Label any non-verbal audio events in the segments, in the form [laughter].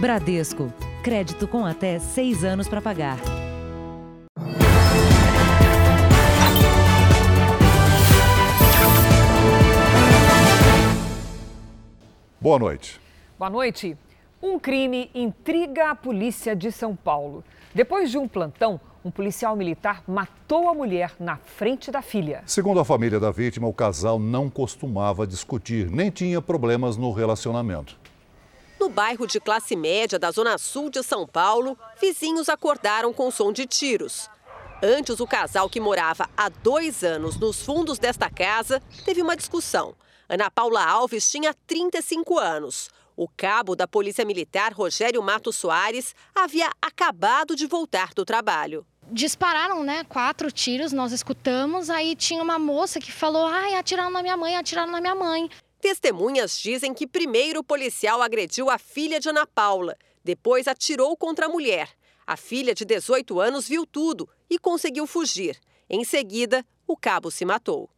Bradesco. Crédito com até seis anos para pagar. Boa noite. Boa noite. Um crime intriga a polícia de São Paulo. Depois de um plantão, um policial militar matou a mulher na frente da filha. Segundo a família da vítima, o casal não costumava discutir, nem tinha problemas no relacionamento. No bairro de classe média da zona sul de São Paulo, vizinhos acordaram com som de tiros. Antes, o casal que morava há dois anos nos fundos desta casa teve uma discussão. Ana Paula Alves tinha 35 anos. O cabo da Polícia Militar, Rogério Mato Soares, havia acabado de voltar do trabalho. Dispararam, né? Quatro tiros, nós escutamos. Aí tinha uma moça que falou: ai, atiraram na minha mãe, atiraram na minha mãe. Testemunhas dizem que primeiro o policial agrediu a filha de Ana Paula, depois atirou contra a mulher. A filha de 18 anos viu tudo e conseguiu fugir. Em seguida, o cabo se matou.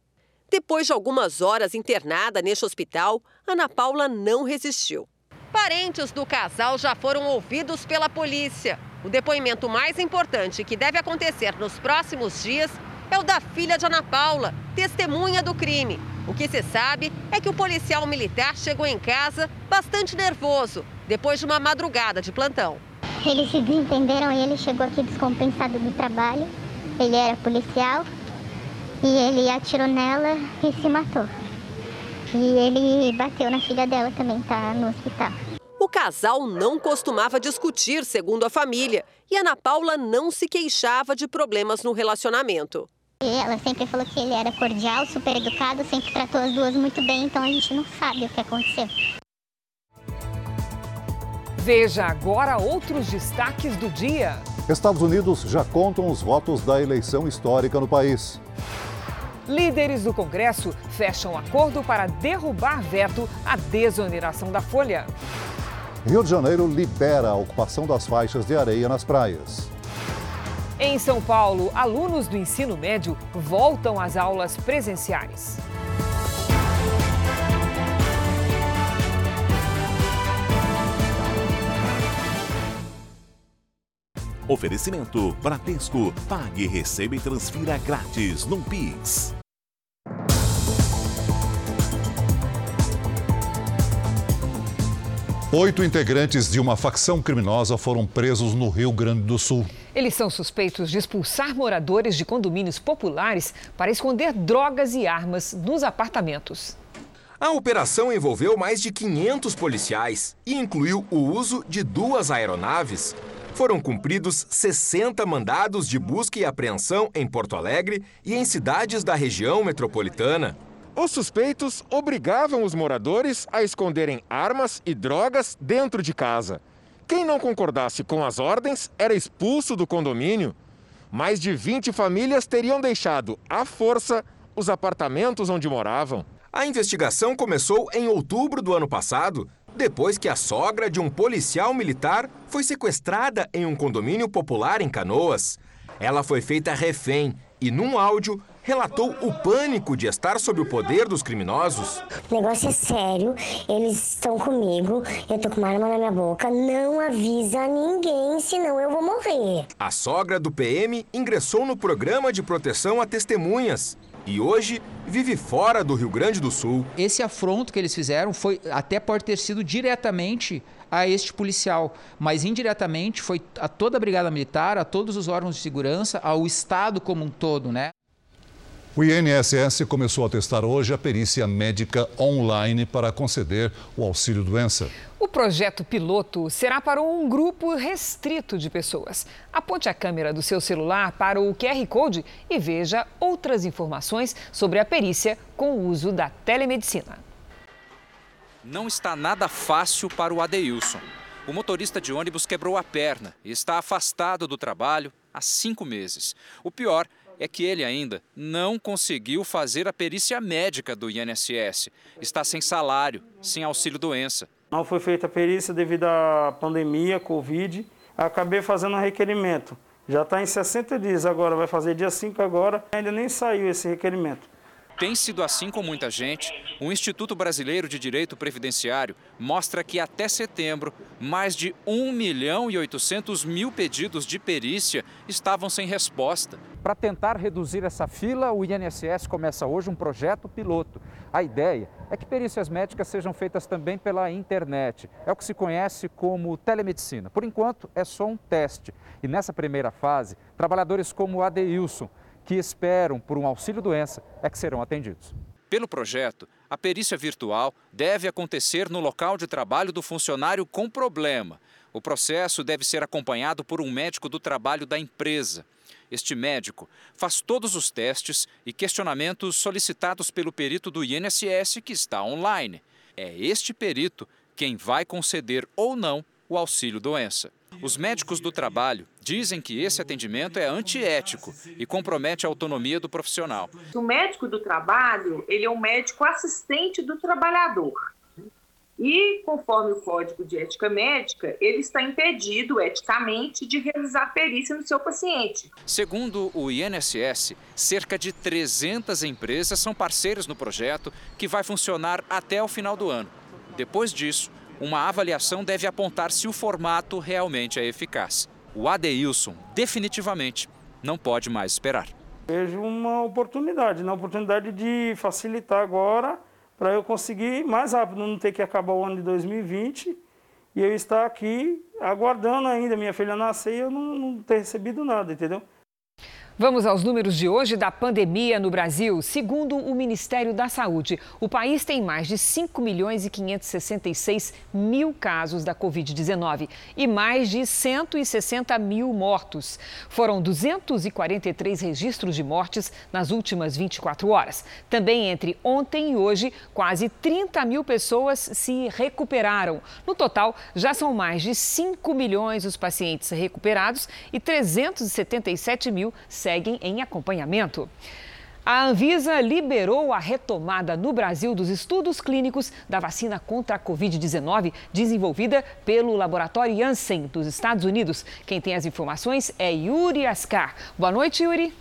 Depois de algumas horas internada neste hospital, Ana Paula não resistiu. Parentes do casal já foram ouvidos pela polícia. O depoimento mais importante que deve acontecer nos próximos dias é o da filha de Ana Paula, testemunha do crime. O que se sabe é que o policial militar chegou em casa bastante nervoso, depois de uma madrugada de plantão. Eles se desentenderam e ele chegou aqui descompensado do trabalho. Ele era policial e ele atirou nela e se matou. E ele bateu na filha dela também, tá no hospital. O casal não costumava discutir, segundo a família, e Ana Paula não se queixava de problemas no relacionamento. E ela sempre falou que ele era cordial, super educado, sempre tratou as duas muito bem, então a gente não sabe o que aconteceu. Veja agora outros destaques do dia. Estados Unidos já contam os votos da eleição histórica no país. Líderes do Congresso fecham acordo para derrubar veto à desoneração da folha. Rio de Janeiro libera a ocupação das faixas de areia nas praias. Em São Paulo, alunos do ensino médio voltam às aulas presenciais. Oferecimento Bradesco. Pague, receba e transfira grátis no Pix. Oito integrantes de uma facção criminosa foram presos no Rio Grande do Sul. Eles são suspeitos de expulsar moradores de condomínios populares para esconder drogas e armas nos apartamentos. A operação envolveu mais de 500 policiais e incluiu o uso de duas aeronaves. Foram cumpridos 60 mandados de busca e apreensão em Porto Alegre e em cidades da região metropolitana. Os suspeitos obrigavam os moradores a esconderem armas e drogas dentro de casa. Quem não concordasse com as ordens era expulso do condomínio. Mais de 20 famílias teriam deixado, à força, os apartamentos onde moravam. A investigação começou em outubro do ano passado, depois que a sogra de um policial militar foi sequestrada em um condomínio popular em Canoas. Ela foi feita refém e, num áudio, relatou o pânico de estar sob o poder dos criminosos. O negócio é sério, eles estão comigo, eu tô com uma arma na minha boca, não avisa ninguém, senão eu vou morrer. A sogra do PM ingressou no programa de proteção a testemunhas e hoje vive fora do Rio Grande do Sul. Esse afronto que eles fizeram foi até pode ter sido diretamente a este policial, mas indiretamente foi a toda a Brigada Militar, a todos os órgãos de segurança, ao Estado como um todo, né? O INSS começou a testar hoje a perícia médica online para conceder o auxílio doença. O projeto piloto será para um grupo restrito de pessoas. Aponte a câmera do seu celular para o QR Code e veja outras informações sobre a perícia com o uso da telemedicina. Não está nada fácil para o Adeilson. O motorista de ônibus quebrou a perna e está afastado do trabalho há cinco meses. O pior é que ele ainda não conseguiu fazer a perícia médica do INSS. Está sem salário, sem auxílio-doença. Não foi feita a perícia devido à pandemia, Covid. Acabei fazendo um requerimento. Já está em 60 dias agora, vai fazer dia 5 agora, ainda nem saiu esse requerimento. Tem sido assim com muita gente, o Instituto Brasileiro de Direito Previdenciário mostra que até setembro, mais de 1 milhão e 800 mil pedidos de perícia estavam sem resposta. Para tentar reduzir essa fila, o INSS começa hoje um projeto piloto. A ideia é que perícias médicas sejam feitas também pela internet. É o que se conhece como telemedicina. Por enquanto, é só um teste. E nessa primeira fase, trabalhadores como o Adeilson, que esperam por um auxílio-doença, é que serão atendidos. Pelo projeto, a perícia virtual deve acontecer no local de trabalho do funcionário com problema. O processo deve ser acompanhado por um médico do trabalho da empresa. Este médico faz todos os testes e questionamentos solicitados pelo perito do INSS que está online. É este perito quem vai conceder ou não o auxílio-doença. Os médicos do trabalho dizem que esse atendimento é antiético e compromete a autonomia do profissional. O médico do trabalho, ele é um médico assistente do trabalhador. E, conforme o Código de Ética Médica, ele está impedido eticamente de realizar perícia no seu paciente. Segundo o INSS, cerca de 300 empresas são parceiras no projeto, que vai funcionar até o final do ano. Depois disso, uma avaliação deve apontar se o formato realmente é eficaz. O Adeilson, definitivamente, não pode mais esperar. Vejo uma oportunidade, uma oportunidade de facilitar agora para eu conseguir mais rápido, não ter que acabar o ano de 2020 e eu estar aqui aguardando ainda minha filha nascer e eu não, não ter recebido nada, entendeu? Vamos aos números de hoje da pandemia no Brasil. Segundo o Ministério da Saúde, o país tem mais de 5 milhões e 566 mil casos da Covid-19 e mais de 160 mil mortos. Foram 243 registros de mortes nas últimas 24 horas. Também entre ontem e hoje, quase 30 mil pessoas se recuperaram. No total, já são mais de 5 milhões os pacientes recuperados e 377 mil seguem em acompanhamento. A Anvisa liberou a retomada no Brasil dos estudos clínicos da vacina contra a Covid-19, desenvolvida pelo laboratório Janssen dos Estados Unidos. Quem tem as informações é Yuri Ascar. Boa noite, Yuri.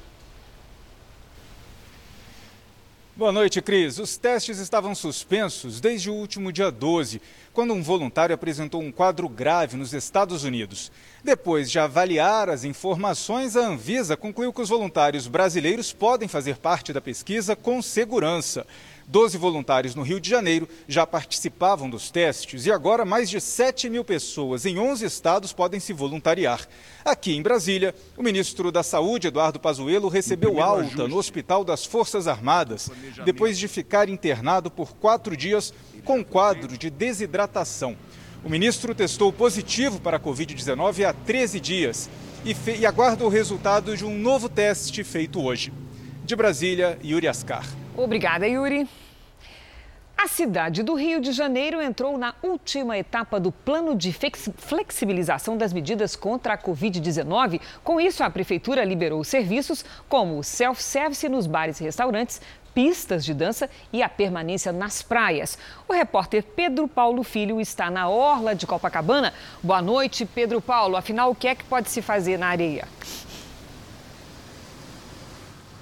Boa noite, Cris. Os testes estavam suspensos desde o último dia 12, quando um voluntário apresentou um quadro grave nos Estados Unidos. Depois de avaliar as informações, a Anvisa concluiu que os voluntários brasileiros podem fazer parte da pesquisa com segurança. Doze voluntários no Rio de Janeiro já participavam dos testes e agora mais de 7 mil pessoas em 11 estados podem se voluntariar. Aqui em Brasília, o ministro da Saúde, Eduardo Pazuello, recebeu alta ajuste. no Hospital das Forças Armadas, depois de ficar internado por quatro dias com quadro de desidratação. O ministro testou positivo para a Covid-19 há 13 dias e, e aguarda o resultado de um novo teste feito hoje. De Brasília, Yuri Ascar. Obrigada, Yuri. A cidade do Rio de Janeiro entrou na última etapa do plano de flexibilização das medidas contra a Covid-19. Com isso, a prefeitura liberou serviços como o self-service nos bares e restaurantes, pistas de dança e a permanência nas praias. O repórter Pedro Paulo Filho está na orla de Copacabana. Boa noite, Pedro Paulo. Afinal, o que é que pode se fazer na areia?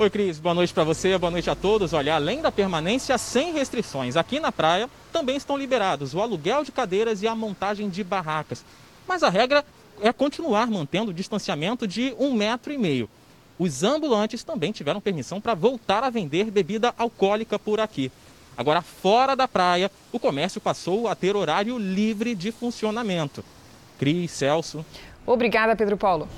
Oi, Cris. Boa noite para você, boa noite a todos. Olha, além da permanência sem restrições, aqui na praia também estão liberados o aluguel de cadeiras e a montagem de barracas. Mas a regra é continuar mantendo o distanciamento de um metro e meio. Os ambulantes também tiveram permissão para voltar a vender bebida alcoólica por aqui. Agora, fora da praia, o comércio passou a ter horário livre de funcionamento. Cris, Celso. Obrigada, Pedro Paulo.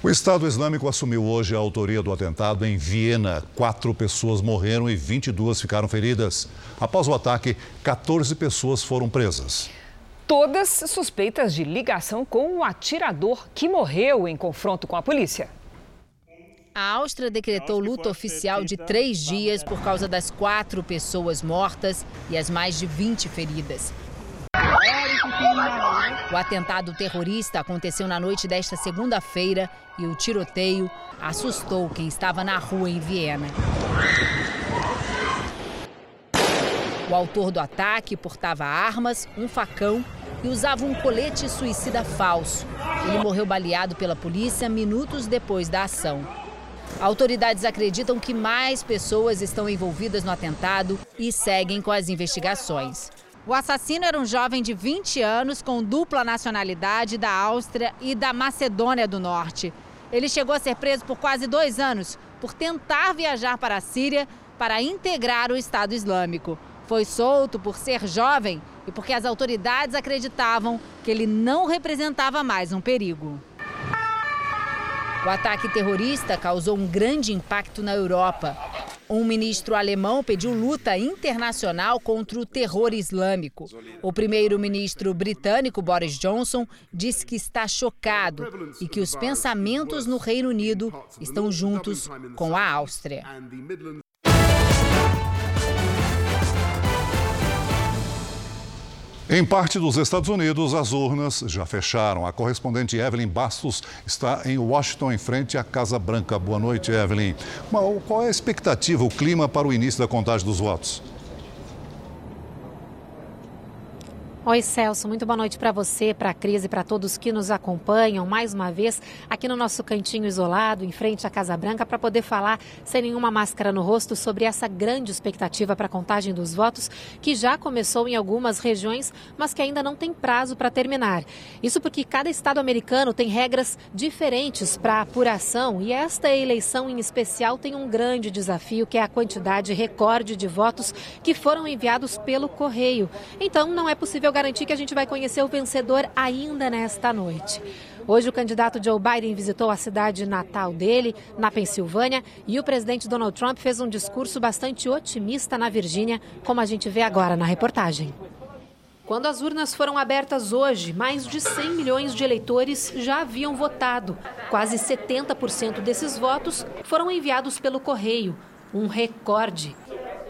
O Estado Islâmico assumiu hoje a autoria do atentado em Viena. Quatro pessoas morreram e 22 ficaram feridas. Após o ataque, 14 pessoas foram presas. Todas suspeitas de ligação com o atirador que morreu em confronto com a polícia. A Áustria decretou luto oficial de três dias por causa das quatro pessoas mortas e as mais de 20 feridas. O atentado terrorista aconteceu na noite desta segunda-feira e o tiroteio assustou quem estava na rua em Viena. O autor do ataque portava armas, um facão e usava um colete suicida falso. Ele morreu baleado pela polícia minutos depois da ação. Autoridades acreditam que mais pessoas estão envolvidas no atentado e seguem com as investigações. O assassino era um jovem de 20 anos com dupla nacionalidade da Áustria e da Macedônia do Norte. Ele chegou a ser preso por quase dois anos por tentar viajar para a Síria para integrar o Estado Islâmico. Foi solto por ser jovem e porque as autoridades acreditavam que ele não representava mais um perigo. O ataque terrorista causou um grande impacto na Europa. Um ministro alemão pediu luta internacional contra o terror islâmico. O primeiro-ministro britânico Boris Johnson disse que está chocado e que os pensamentos no Reino Unido estão juntos com a Áustria. Em parte dos Estados Unidos, as urnas já fecharam. A correspondente Evelyn Bastos está em Washington, em frente à Casa Branca. Boa noite, Evelyn. Qual é a expectativa, o clima para o início da contagem dos votos? Oi, Celso, muito boa noite para você, para a Cris e para todos que nos acompanham mais uma vez aqui no nosso cantinho isolado, em frente à Casa Branca, para poder falar sem nenhuma máscara no rosto sobre essa grande expectativa para a contagem dos votos, que já começou em algumas regiões, mas que ainda não tem prazo para terminar. Isso porque cada estado americano tem regras diferentes para apuração e esta eleição em especial tem um grande desafio, que é a quantidade recorde de votos que foram enviados pelo correio. Então, não é possível garantir que a gente vai conhecer o vencedor ainda nesta noite. Hoje, o candidato Joe Biden visitou a cidade natal dele, na Pensilvânia, e o presidente Donald Trump fez um discurso bastante otimista na Virgínia, como a gente vê agora na reportagem. Quando as urnas foram abertas hoje, mais de 100 milhões de eleitores já haviam votado. Quase 70% desses votos foram enviados pelo correio, um recorde.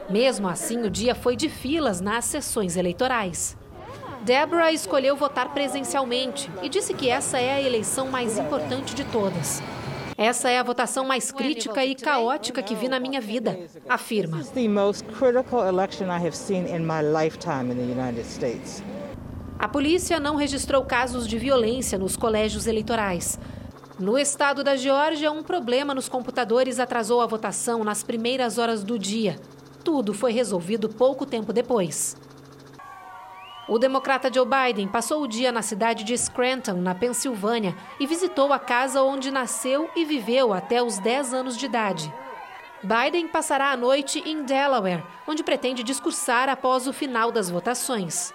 Mesmo assim, o dia foi de filas nas sessões eleitorais. Deborah escolheu votar presencialmente e disse que essa é a eleição mais importante de todas. Essa é a votação mais crítica e caótica que vi na minha vida, afirma. A polícia não registrou casos de violência nos colégios eleitorais. No estado da Geórgia, um problema nos computadores atrasou a votação nas primeiras horas do dia. Tudo foi resolvido pouco tempo depois. O democrata Joe Biden passou o dia na cidade de Scranton, na Pensilvânia, e visitou a casa onde nasceu e viveu até os 10 anos de idade. Biden passará a noite em Delaware, onde pretende discursar após o final das votações.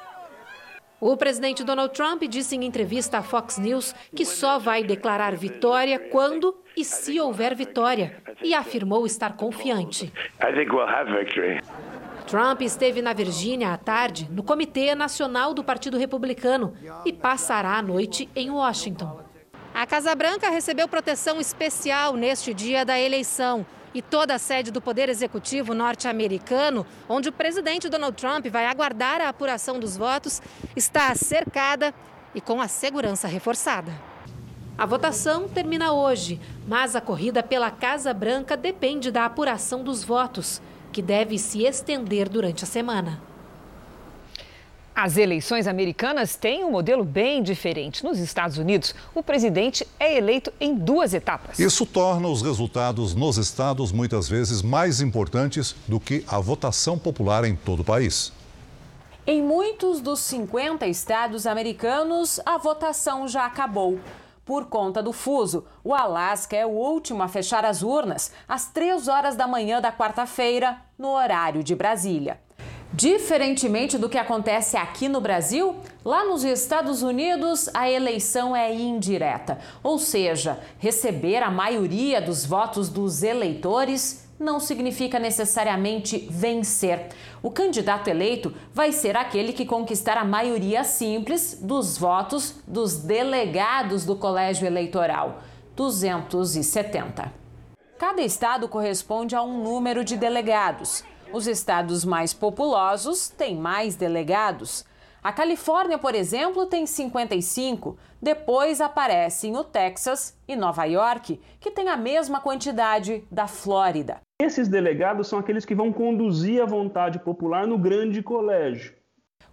O presidente Donald Trump disse em entrevista à Fox News que só vai declarar vitória quando e se houver vitória, e afirmou estar confiante. Trump esteve na Virgínia à tarde no Comitê Nacional do Partido Republicano e passará a noite em Washington. A Casa Branca recebeu proteção especial neste dia da eleição. E toda a sede do Poder Executivo norte-americano, onde o presidente Donald Trump vai aguardar a apuração dos votos, está cercada e com a segurança reforçada. A votação termina hoje, mas a corrida pela Casa Branca depende da apuração dos votos que deve se estender durante a semana. As eleições americanas têm um modelo bem diferente. Nos Estados Unidos, o presidente é eleito em duas etapas. Isso torna os resultados nos estados muitas vezes mais importantes do que a votação popular em todo o país. Em muitos dos 50 estados americanos, a votação já acabou. Por conta do fuso, o Alasca é o último a fechar as urnas às 3 horas da manhã da quarta-feira, no horário de Brasília. Diferentemente do que acontece aqui no Brasil, lá nos Estados Unidos a eleição é indireta, ou seja, receber a maioria dos votos dos eleitores não significa necessariamente vencer. O candidato eleito vai ser aquele que conquistar a maioria simples dos votos dos delegados do colégio eleitoral 270. Cada estado corresponde a um número de delegados. Os estados mais populosos têm mais delegados. A Califórnia, por exemplo, tem 55. Depois aparecem o Texas e Nova York, que tem a mesma quantidade da Flórida. Esses delegados são aqueles que vão conduzir a vontade popular no grande colégio.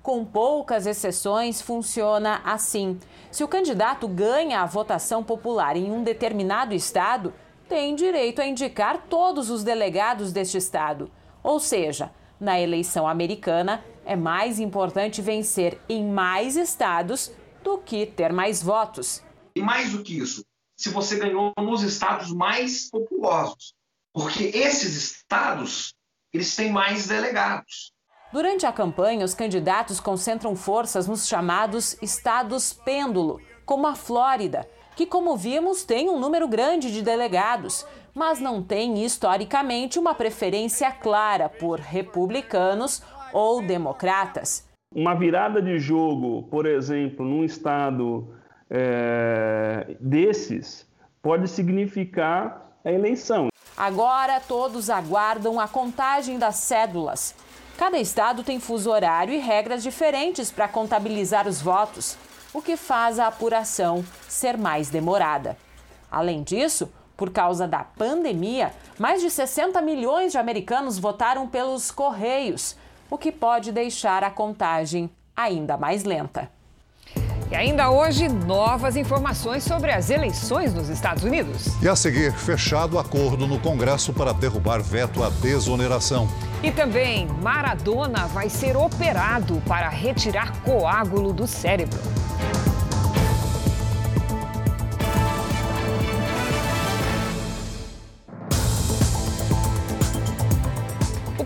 Com poucas exceções, funciona assim. Se o candidato ganha a votação popular em um determinado estado, tem direito a indicar todos os delegados deste estado. Ou seja, na eleição americana, é mais importante vencer em mais estados do que ter mais votos. E mais do que isso, se você ganhou nos estados mais populosos, porque esses estados eles têm mais delegados. Durante a campanha, os candidatos concentram forças nos chamados estados pêndulo, como a Flórida, que, como vimos, tem um número grande de delegados, mas não tem historicamente uma preferência clara por republicanos ou democratas. Uma virada de jogo, por exemplo, num estado é, desses, pode significar a eleição. Agora todos aguardam a contagem das cédulas. Cada estado tem fuso horário e regras diferentes para contabilizar os votos, o que faz a apuração ser mais demorada. Além disso, por causa da pandemia, mais de 60 milhões de americanos votaram pelos Correios, o que pode deixar a contagem ainda mais lenta. E ainda hoje, novas informações sobre as eleições nos Estados Unidos. E a seguir, fechado acordo no Congresso para derrubar veto à desoneração. E também, Maradona vai ser operado para retirar coágulo do cérebro.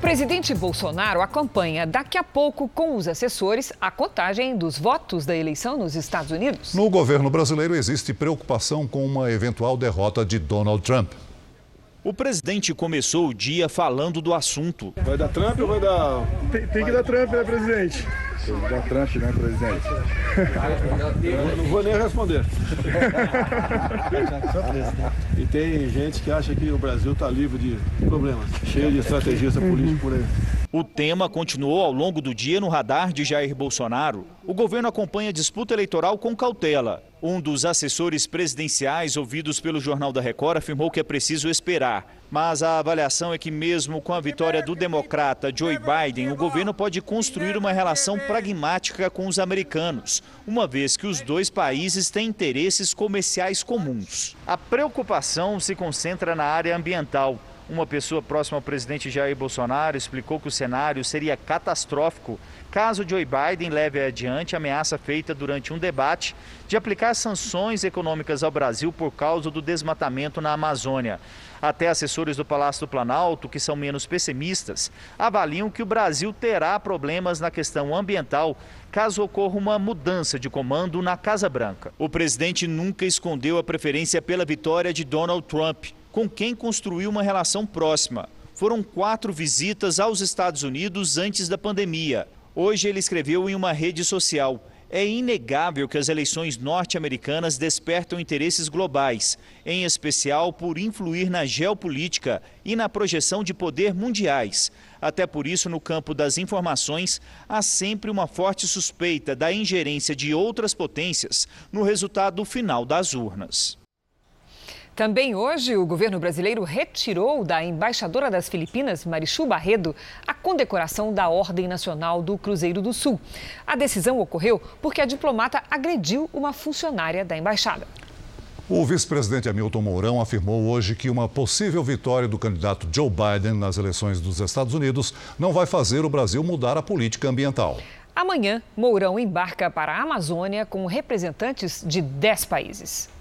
Presidente Bolsonaro acompanha daqui a pouco com os assessores a contagem dos votos da eleição nos Estados Unidos. No governo brasileiro existe preocupação com uma eventual derrota de Donald Trump. O presidente começou o dia falando do assunto. Vai dar Trump ou vai dar. Tem, tem que dar Trump, né, presidente? Que dar Trump, né, presidente? não, não vou nem responder. [laughs] e tem gente que acha que o Brasil está livre de problemas, cheio de estrategista político por aí. O tema continuou ao longo do dia no radar de Jair Bolsonaro. O governo acompanha a disputa eleitoral com cautela. Um dos assessores presidenciais ouvidos pelo Jornal da Record afirmou que é preciso esperar. Mas a avaliação é que, mesmo com a vitória do democrata Joe Biden, o governo pode construir uma relação pragmática com os americanos, uma vez que os dois países têm interesses comerciais comuns. A preocupação se concentra na área ambiental. Uma pessoa próxima ao presidente Jair Bolsonaro explicou que o cenário seria catastrófico caso Joe Biden leve adiante a ameaça feita durante um debate de aplicar sanções econômicas ao Brasil por causa do desmatamento na Amazônia. Até assessores do Palácio do Planalto, que são menos pessimistas, avaliam que o Brasil terá problemas na questão ambiental caso ocorra uma mudança de comando na Casa Branca. O presidente nunca escondeu a preferência pela vitória de Donald Trump com quem construiu uma relação próxima. Foram quatro visitas aos Estados Unidos antes da pandemia. Hoje ele escreveu em uma rede social: É inegável que as eleições norte-americanas despertam interesses globais, em especial por influir na geopolítica e na projeção de poder mundiais. Até por isso, no campo das informações, há sempre uma forte suspeita da ingerência de outras potências no resultado final das urnas. Também hoje, o governo brasileiro retirou da embaixadora das Filipinas, Marichu Barredo, a condecoração da Ordem Nacional do Cruzeiro do Sul. A decisão ocorreu porque a diplomata agrediu uma funcionária da embaixada. O vice-presidente Hamilton Mourão afirmou hoje que uma possível vitória do candidato Joe Biden nas eleições dos Estados Unidos não vai fazer o Brasil mudar a política ambiental. Amanhã, Mourão embarca para a Amazônia com representantes de 10 países.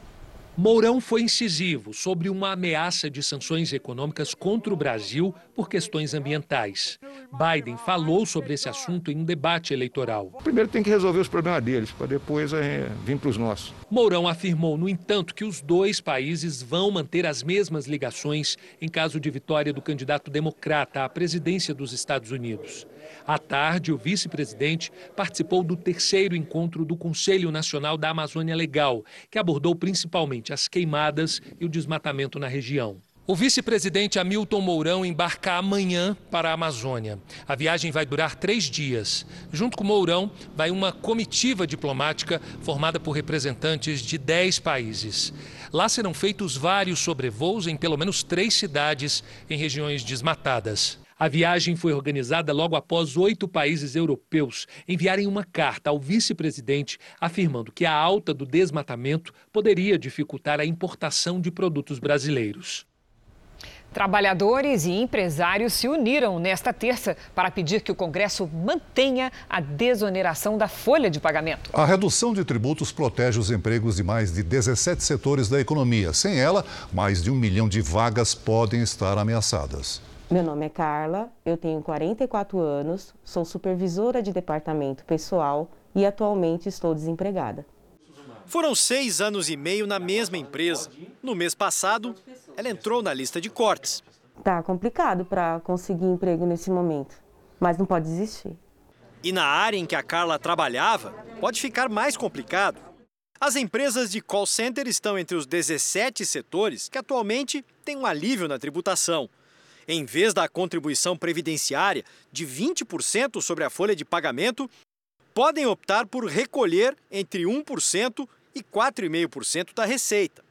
Mourão foi incisivo sobre uma ameaça de sanções econômicas contra o Brasil por questões ambientais. Biden falou sobre esse assunto em um debate eleitoral. Primeiro tem que resolver os problemas deles, para depois é, vir para os nossos. Mourão afirmou, no entanto, que os dois países vão manter as mesmas ligações em caso de vitória do candidato democrata à presidência dos Estados Unidos. À tarde, o vice-presidente participou do terceiro encontro do Conselho Nacional da Amazônia Legal, que abordou principalmente as queimadas e o desmatamento na região. O vice-presidente Hamilton Mourão embarca amanhã para a Amazônia. A viagem vai durar três dias. Junto com Mourão, vai uma comitiva diplomática formada por representantes de dez países. Lá serão feitos vários sobrevoos em pelo menos três cidades em regiões desmatadas. A viagem foi organizada logo após oito países europeus enviarem uma carta ao vice-presidente afirmando que a alta do desmatamento poderia dificultar a importação de produtos brasileiros. Trabalhadores e empresários se uniram nesta terça para pedir que o Congresso mantenha a desoneração da folha de pagamento. A redução de tributos protege os empregos de mais de 17 setores da economia. Sem ela, mais de um milhão de vagas podem estar ameaçadas. Meu nome é Carla, eu tenho 44 anos, sou supervisora de departamento pessoal e atualmente estou desempregada. Foram seis anos e meio na mesma empresa. No mês passado, ela entrou na lista de cortes. Tá complicado para conseguir emprego nesse momento, mas não pode desistir. E na área em que a Carla trabalhava, pode ficar mais complicado. As empresas de call center estão entre os 17 setores que atualmente têm um alívio na tributação. Em vez da contribuição previdenciária de 20% sobre a folha de pagamento, podem optar por recolher entre 1% e 4,5% da receita.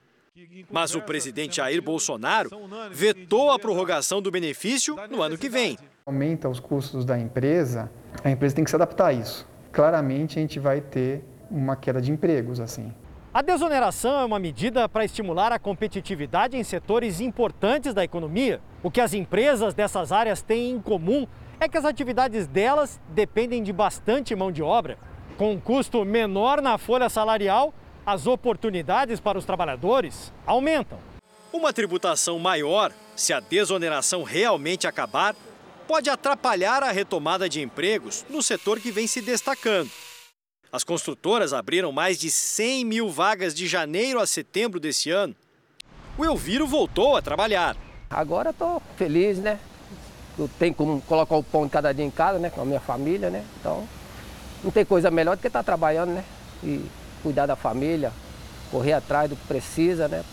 Mas o presidente Jair Bolsonaro vetou a prorrogação do benefício no ano que vem. Aumenta os custos da empresa, a empresa tem que se adaptar a isso. Claramente a gente vai ter uma queda de empregos assim. A desoneração é uma medida para estimular a competitividade em setores importantes da economia. O que as empresas dessas áreas têm em comum é que as atividades delas dependem de bastante mão de obra. Com um custo menor na folha salarial, as oportunidades para os trabalhadores aumentam. Uma tributação maior, se a desoneração realmente acabar, pode atrapalhar a retomada de empregos no setor que vem se destacando. As construtoras abriram mais de 100 mil vagas de janeiro a setembro desse ano. O Elviro voltou a trabalhar. Agora estou feliz, né? Eu tenho como colocar o pão de cada dia em casa, né? Com a minha família, né? Então, não tem coisa melhor do que estar tá trabalhando, né? E cuidar da família, correr atrás do que precisa, né?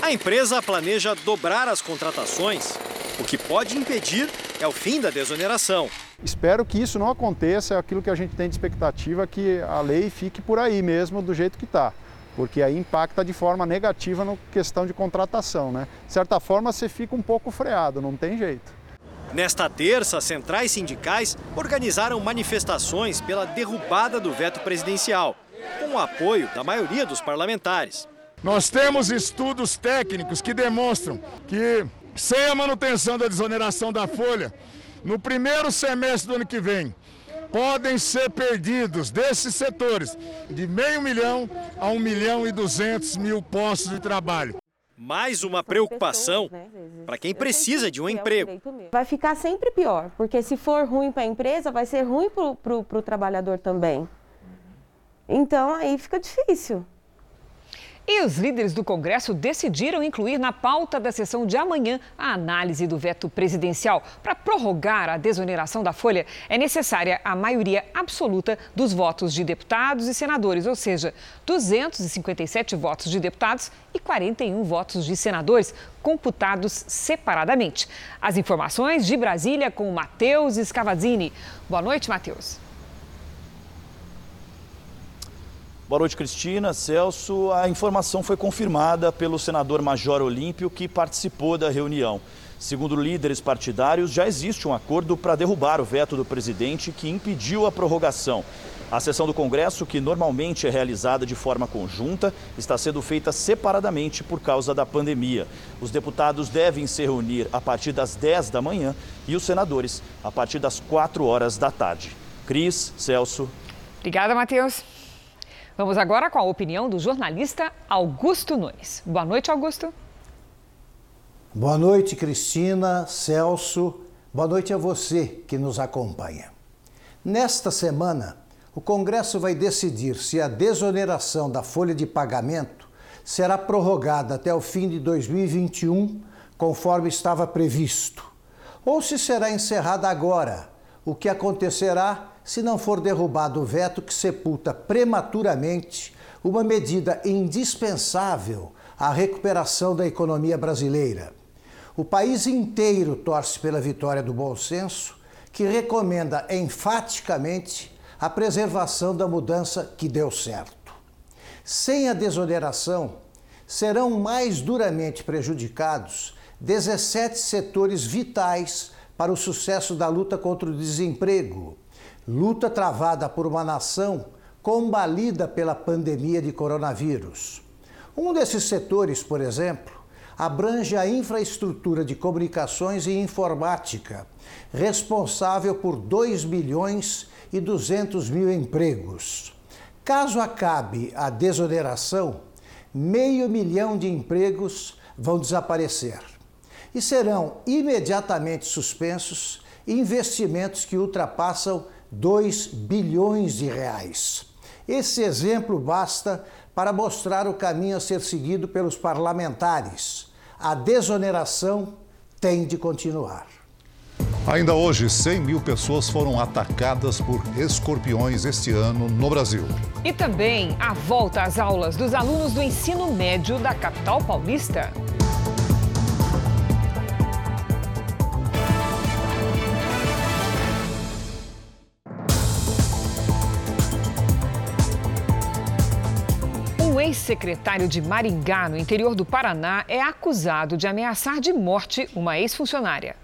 A empresa planeja dobrar as contratações. O que pode impedir é o fim da desoneração. Espero que isso não aconteça, é aquilo que a gente tem de expectativa que a lei fique por aí mesmo, do jeito que está porque aí impacta de forma negativa na questão de contratação, né? De certa forma, você fica um pouco freado, não tem jeito. Nesta terça, centrais sindicais organizaram manifestações pela derrubada do veto presidencial, com o apoio da maioria dos parlamentares. Nós temos estudos técnicos que demonstram que, sem a manutenção da desoneração da folha, no primeiro semestre do ano que vem, podem ser perdidos desses setores de meio milhão a um milhão e duzentos mil postos de trabalho. Mais uma preocupação para quem precisa de um emprego. Vai ficar sempre pior, porque se for ruim para a empresa, vai ser ruim para o trabalhador também. Então aí fica difícil. E os líderes do Congresso decidiram incluir na pauta da sessão de amanhã a análise do veto presidencial. Para prorrogar a desoneração da folha, é necessária a maioria absoluta dos votos de deputados e senadores, ou seja, 257 votos de deputados e 41 votos de senadores, computados separadamente. As informações de Brasília com Matheus Scavazini. Boa noite, Matheus. Boa noite, Cristina. Celso, a informação foi confirmada pelo senador Major Olímpio, que participou da reunião. Segundo líderes partidários, já existe um acordo para derrubar o veto do presidente que impediu a prorrogação. A sessão do Congresso, que normalmente é realizada de forma conjunta, está sendo feita separadamente por causa da pandemia. Os deputados devem se reunir a partir das 10 da manhã e os senadores a partir das 4 horas da tarde. Cris, Celso. Obrigada, Matheus. Vamos agora com a opinião do jornalista Augusto Nunes. Boa noite, Augusto. Boa noite, Cristina, Celso. Boa noite a você que nos acompanha. Nesta semana, o Congresso vai decidir se a desoneração da folha de pagamento será prorrogada até o fim de 2021, conforme estava previsto, ou se será encerrada agora, o que acontecerá se não for derrubado o veto que sepulta prematuramente uma medida indispensável à recuperação da economia brasileira. O país inteiro torce pela vitória do bom senso, que recomenda enfaticamente a preservação da mudança que deu certo. Sem a desoneração, serão mais duramente prejudicados 17 setores vitais para o sucesso da luta contra o desemprego, luta travada por uma nação combalida pela pandemia de coronavírus. Um desses setores, por exemplo, abrange a infraestrutura de comunicações e informática, responsável por 2 milhões e 200 mil empregos. Caso acabe a desoneração, meio milhão de empregos vão desaparecer e serão imediatamente suspensos investimentos que ultrapassam 2 bilhões de reais. Esse exemplo basta para mostrar o caminho a ser seguido pelos parlamentares. A desoneração tem de continuar. Ainda hoje, 100 mil pessoas foram atacadas por escorpiões este ano no Brasil. E também a volta às aulas dos alunos do ensino médio da capital paulista. Ex-secretário de Maringá, no interior do Paraná, é acusado de ameaçar de morte uma ex-funcionária.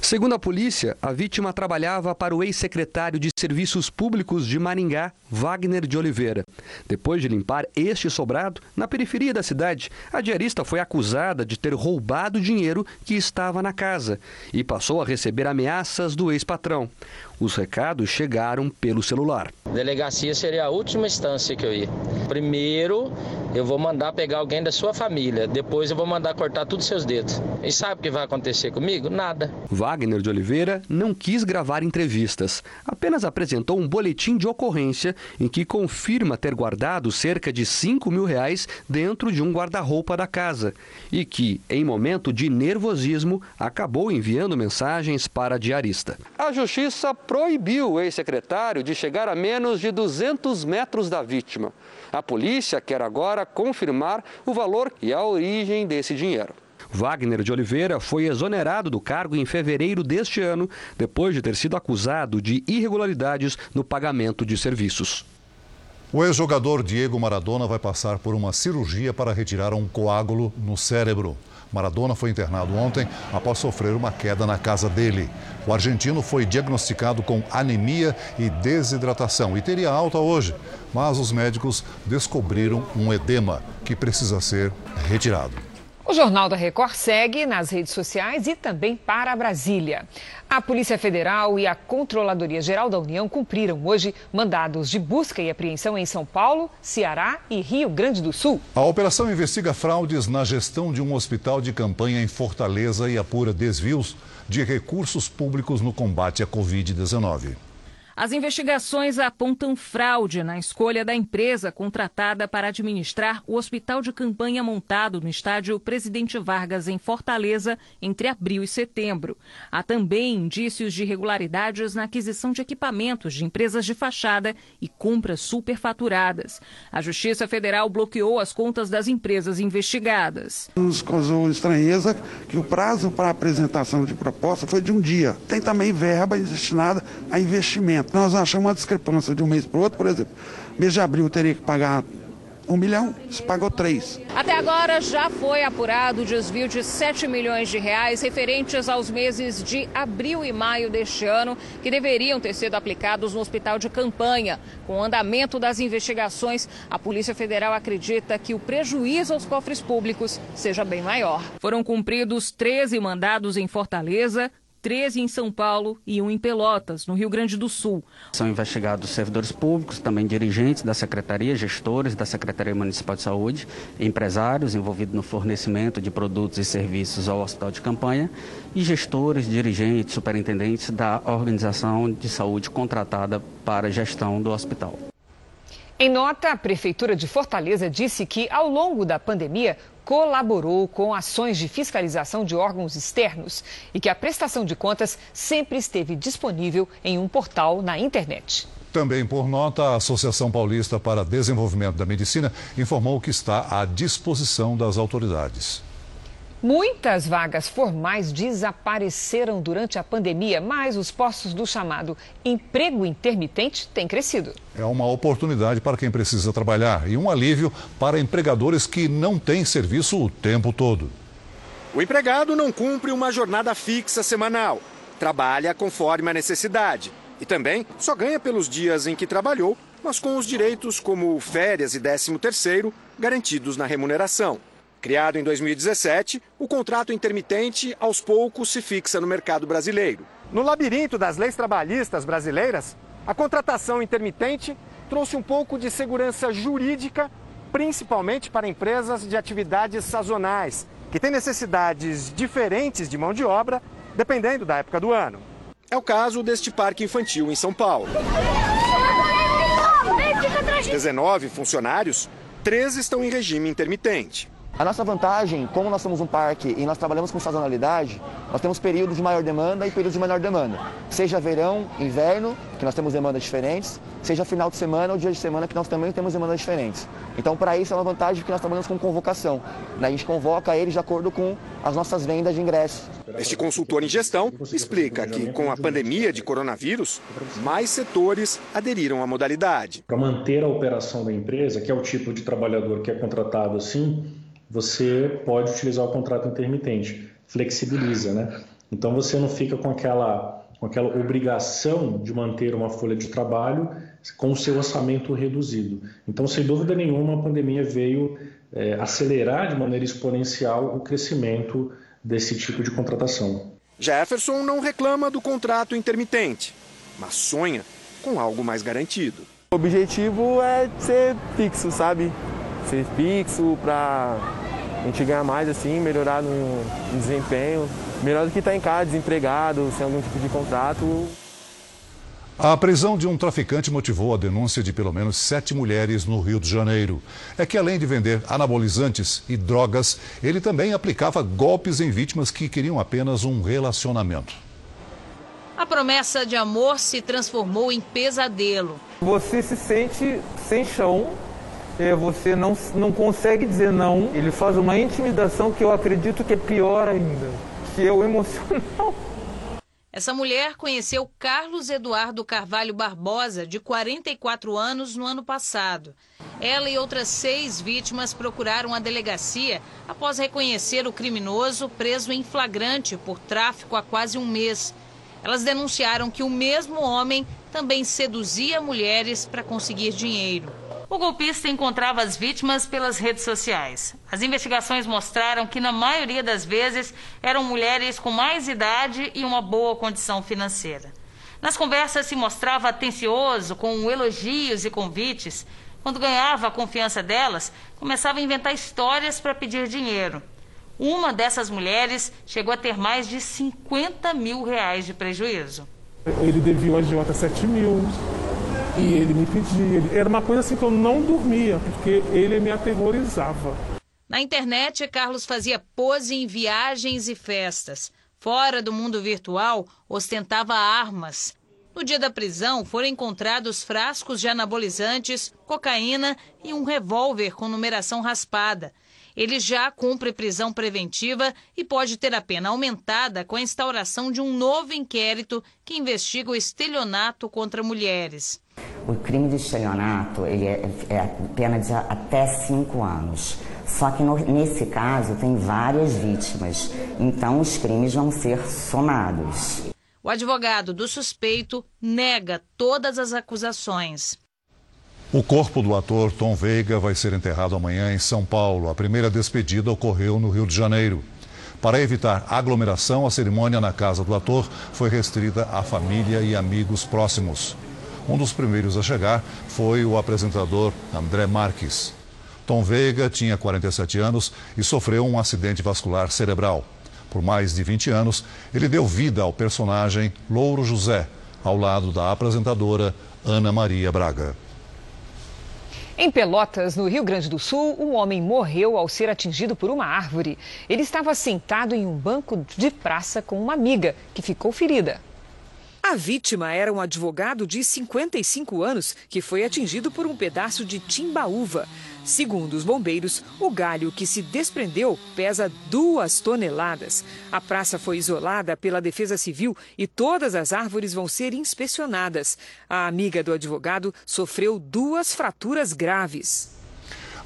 Segundo a polícia, a vítima trabalhava para o ex-secretário de Serviços Públicos de Maringá, Wagner de Oliveira. Depois de limpar este sobrado, na periferia da cidade, a diarista foi acusada de ter roubado dinheiro que estava na casa e passou a receber ameaças do ex-patrão. Os recados chegaram pelo celular. Delegacia seria a última instância que eu ia. Primeiro, eu vou mandar pegar alguém da sua família. Depois, eu vou mandar cortar todos os seus dedos. E sabe o que vai acontecer comigo? Nada. Wagner de Oliveira não quis gravar entrevistas. Apenas apresentou um boletim de ocorrência em que confirma ter guardado cerca de 5 mil reais dentro de um guarda-roupa da casa. E que, em momento de nervosismo, acabou enviando mensagens para a diarista. A justiça proibiu o ex-secretário de chegar a menos de 200 metros da vítima. A polícia quer agora confirmar o valor e a origem desse dinheiro. Wagner de Oliveira foi exonerado do cargo em fevereiro deste ano, depois de ter sido acusado de irregularidades no pagamento de serviços. O ex-jogador Diego Maradona vai passar por uma cirurgia para retirar um coágulo no cérebro. Maradona foi internado ontem após sofrer uma queda na casa dele. O argentino foi diagnosticado com anemia e desidratação e teria alta hoje, mas os médicos descobriram um edema que precisa ser retirado. O Jornal da Record segue nas redes sociais e também para Brasília. A Polícia Federal e a Controladoria Geral da União cumpriram hoje mandados de busca e apreensão em São Paulo, Ceará e Rio Grande do Sul. A operação investiga fraudes na gestão de um hospital de campanha em Fortaleza e apura desvios de recursos públicos no combate à Covid-19. As investigações apontam fraude na escolha da empresa contratada para administrar o hospital de campanha montado no estádio Presidente Vargas, em Fortaleza, entre abril e setembro. Há também indícios de irregularidades na aquisição de equipamentos de empresas de fachada e compras superfaturadas. A Justiça Federal bloqueou as contas das empresas investigadas. Nos causou estranheza que o prazo para apresentação de proposta foi de um dia. Tem também verba destinada a investimento. Nós achamos uma discrepância de um mês para o outro, por exemplo. Mês de abril teria que pagar um milhão, se pagou três. Até agora já foi apurado o desvio de 7 milhões de reais referentes aos meses de abril e maio deste ano, que deveriam ter sido aplicados no hospital de campanha. Com o andamento das investigações, a Polícia Federal acredita que o prejuízo aos cofres públicos seja bem maior. Foram cumpridos 13 mandados em Fortaleza, 13 em São Paulo e um em Pelotas, no Rio Grande do Sul. São investigados servidores públicos, também dirigentes da Secretaria, gestores da Secretaria Municipal de Saúde, empresários envolvidos no fornecimento de produtos e serviços ao hospital de campanha e gestores, dirigentes, superintendentes da organização de saúde contratada para a gestão do hospital. Em nota, a Prefeitura de Fortaleza disse que, ao longo da pandemia, colaborou com ações de fiscalização de órgãos externos e que a prestação de contas sempre esteve disponível em um portal na internet. Também por nota, a Associação Paulista para Desenvolvimento da Medicina informou que está à disposição das autoridades. Muitas vagas formais desapareceram durante a pandemia, mas os postos do chamado emprego intermitente têm crescido. É uma oportunidade para quem precisa trabalhar e um alívio para empregadores que não têm serviço o tempo todo. O empregado não cumpre uma jornada fixa semanal. Trabalha conforme a necessidade. E também só ganha pelos dias em que trabalhou, mas com os direitos como férias e 13 terceiro garantidos na remuneração. Criado em 2017, o contrato intermitente aos poucos se fixa no mercado brasileiro. No labirinto das leis trabalhistas brasileiras, a contratação intermitente trouxe um pouco de segurança jurídica, principalmente para empresas de atividades sazonais, que têm necessidades diferentes de mão de obra, dependendo da época do ano. É o caso deste parque infantil em São Paulo. 19 funcionários, três estão em regime intermitente. A nossa vantagem, como nós somos um parque e nós trabalhamos com sazonalidade, nós temos períodos de maior demanda e períodos de menor demanda. Seja verão, inverno, que nós temos demandas diferentes, seja final de semana ou dia de semana, que nós também temos demandas diferentes. Então, para isso é uma vantagem porque nós trabalhamos com convocação. A gente convoca eles de acordo com as nossas vendas de ingressos. Este consultor em gestão explica que, com a pandemia de coronavírus, mais setores aderiram à modalidade. Para manter a operação da empresa, que é o tipo de trabalhador que é contratado assim, você pode utilizar o contrato intermitente, flexibiliza, né? Então você não fica com aquela, com aquela obrigação de manter uma folha de trabalho com o seu orçamento reduzido. Então, sem dúvida nenhuma, a pandemia veio é, acelerar de maneira exponencial o crescimento desse tipo de contratação. Jefferson não reclama do contrato intermitente, mas sonha com algo mais garantido. O objetivo é ser fixo, sabe? Ser fixo para a gente ganhar mais assim, melhorar no, desempenho. Melhor do que estar tá em casa, desempregado, sem algum tipo de contrato. A prisão de um traficante motivou a denúncia de pelo menos sete mulheres no Rio de Janeiro. É que além de vender anabolizantes e drogas, ele também aplicava golpes em vítimas que queriam apenas um relacionamento. A promessa de amor se transformou em pesadelo. Você se sente sem chão é, você não, não consegue dizer não. Ele faz uma intimidação que eu acredito que é pior ainda, que é o emocional. Essa mulher conheceu Carlos Eduardo Carvalho Barbosa, de 44 anos, no ano passado. Ela e outras seis vítimas procuraram a delegacia após reconhecer o criminoso preso em flagrante por tráfico há quase um mês. Elas denunciaram que o mesmo homem também seduzia mulheres para conseguir dinheiro. O golpista encontrava as vítimas pelas redes sociais. As investigações mostraram que, na maioria das vezes, eram mulheres com mais idade e uma boa condição financeira. Nas conversas se mostrava atencioso, com elogios e convites. Quando ganhava a confiança delas, começava a inventar histórias para pedir dinheiro. Uma dessas mulheres chegou a ter mais de 50 mil reais de prejuízo. Ele devia o agiota 7 mil. E ele me pedia. Era uma coisa assim que eu não dormia, porque ele me aterrorizava. Na internet, Carlos fazia pose em viagens e festas. Fora do mundo virtual, ostentava armas. No dia da prisão, foram encontrados frascos de anabolizantes, cocaína e um revólver com numeração raspada. Ele já cumpre prisão preventiva e pode ter a pena aumentada com a instauração de um novo inquérito que investiga o estelionato contra mulheres. O crime de estelionato ele é, é pena de até cinco anos. Só que no, nesse caso tem várias vítimas, então os crimes vão ser somados. O advogado do suspeito nega todas as acusações. O corpo do ator Tom Veiga vai ser enterrado amanhã em São Paulo. A primeira despedida ocorreu no Rio de Janeiro. Para evitar aglomeração, a cerimônia na casa do ator foi restrita à família e amigos próximos. Um dos primeiros a chegar foi o apresentador André Marques. Tom Veiga tinha 47 anos e sofreu um acidente vascular cerebral. Por mais de 20 anos, ele deu vida ao personagem Louro José, ao lado da apresentadora Ana Maria Braga. Em Pelotas, no Rio Grande do Sul, um homem morreu ao ser atingido por uma árvore. Ele estava sentado em um banco de praça com uma amiga que ficou ferida. A vítima era um advogado de 55 anos que foi atingido por um pedaço de timbaúva. Segundo os bombeiros, o galho que se desprendeu pesa duas toneladas. A praça foi isolada pela Defesa Civil e todas as árvores vão ser inspecionadas. A amiga do advogado sofreu duas fraturas graves.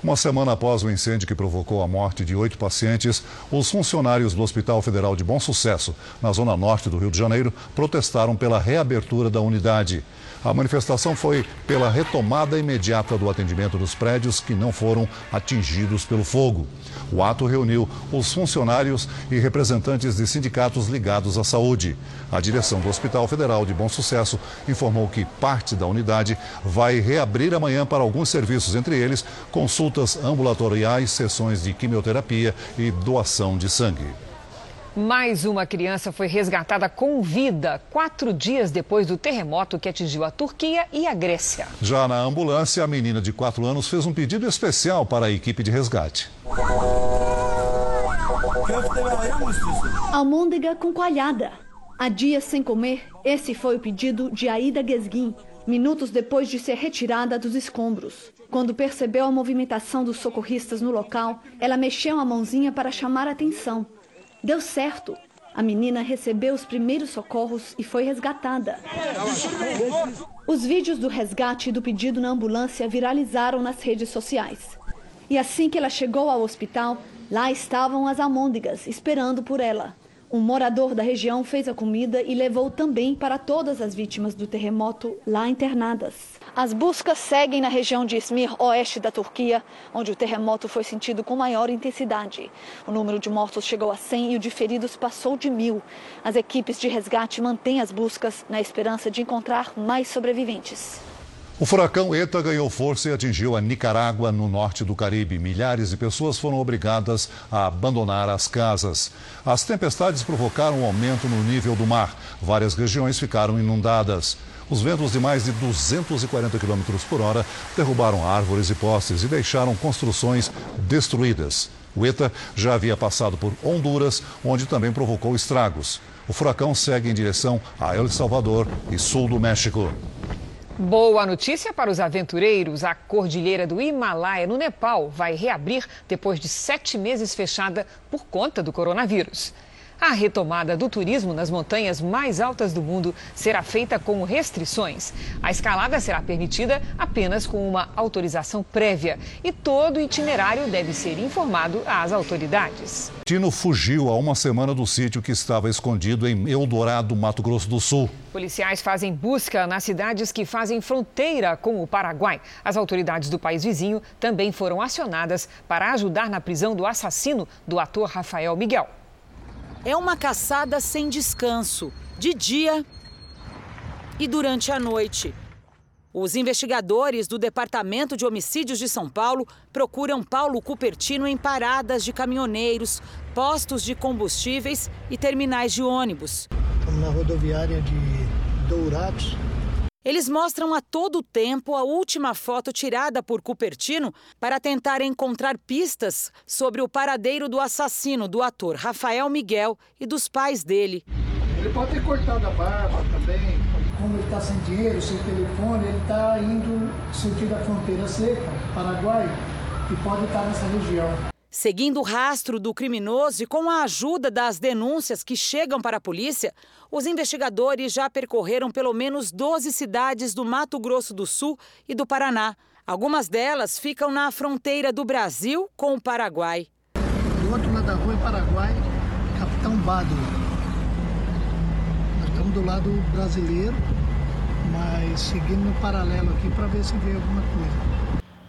Uma semana após o incêndio que provocou a morte de oito pacientes, os funcionários do Hospital Federal de Bom Sucesso, na zona norte do Rio de Janeiro, protestaram pela reabertura da unidade. A manifestação foi pela retomada imediata do atendimento dos prédios que não foram atingidos pelo fogo. O ato reuniu os funcionários e representantes de sindicatos ligados à saúde. A direção do Hospital Federal de Bom Sucesso informou que parte da unidade vai reabrir amanhã para alguns serviços, entre eles consultas ambulatoriais, sessões de quimioterapia e doação de sangue. Mais uma criança foi resgatada com vida quatro dias depois do terremoto que atingiu a Turquia e a Grécia. Já na ambulância, a menina de quatro anos fez um pedido especial para a equipe de resgate. Almôndega com coalhada. Há dias sem comer, esse foi o pedido de Aida Guesguin, minutos depois de ser retirada dos escombros. Quando percebeu a movimentação dos socorristas no local, ela mexeu a mãozinha para chamar a atenção. Deu certo. A menina recebeu os primeiros socorros e foi resgatada. Os vídeos do resgate e do pedido na ambulância viralizaram nas redes sociais. E assim que ela chegou ao hospital, lá estavam as almôndegas esperando por ela. Um morador da região fez a comida e levou também para todas as vítimas do terremoto lá internadas. As buscas seguem na região de Izmir, oeste da Turquia, onde o terremoto foi sentido com maior intensidade. O número de mortos chegou a 100 e o de feridos passou de mil. As equipes de resgate mantêm as buscas na esperança de encontrar mais sobreviventes. O furacão ETA ganhou força e atingiu a Nicarágua, no norte do Caribe. Milhares de pessoas foram obrigadas a abandonar as casas. As tempestades provocaram um aumento no nível do mar. Várias regiões ficaram inundadas. Os ventos de mais de 240 km por hora derrubaram árvores e postes e deixaram construções destruídas. O ETA já havia passado por Honduras, onde também provocou estragos. O furacão segue em direção a El Salvador e sul do México. Boa notícia para os aventureiros: a cordilheira do Himalaia, no Nepal, vai reabrir depois de sete meses fechada por conta do coronavírus. A retomada do turismo nas montanhas mais altas do mundo será feita com restrições. A escalada será permitida apenas com uma autorização prévia e todo o itinerário deve ser informado às autoridades. Tino fugiu há uma semana do sítio que estava escondido em Eldorado, Mato Grosso do Sul. Policiais fazem busca nas cidades que fazem fronteira com o Paraguai. As autoridades do país vizinho também foram acionadas para ajudar na prisão do assassino do ator Rafael Miguel. É uma caçada sem descanso, de dia e durante a noite. Os investigadores do Departamento de Homicídios de São Paulo procuram Paulo Cupertino em paradas de caminhoneiros, postos de combustíveis e terminais de ônibus. Estamos na rodoviária de Dourados, eles mostram a todo tempo a última foto tirada por Cupertino para tentar encontrar pistas sobre o paradeiro do assassino do ator Rafael Miguel e dos pais dele. Ele pode ter cortado a barba também. Como ele está sem dinheiro, sem telefone, ele está indo sentido a fronteira seca, Paraguai, e pode estar nessa região. Seguindo o rastro do criminoso e com a ajuda das denúncias que chegam para a polícia, os investigadores já percorreram pelo menos 12 cidades do Mato Grosso do Sul e do Paraná. Algumas delas ficam na fronteira do Brasil com o Paraguai. Do outro lado da rua, em Paraguai, Capitão Bado. Nós estamos do lado brasileiro, mas seguindo no paralelo aqui para ver se vê alguma coisa.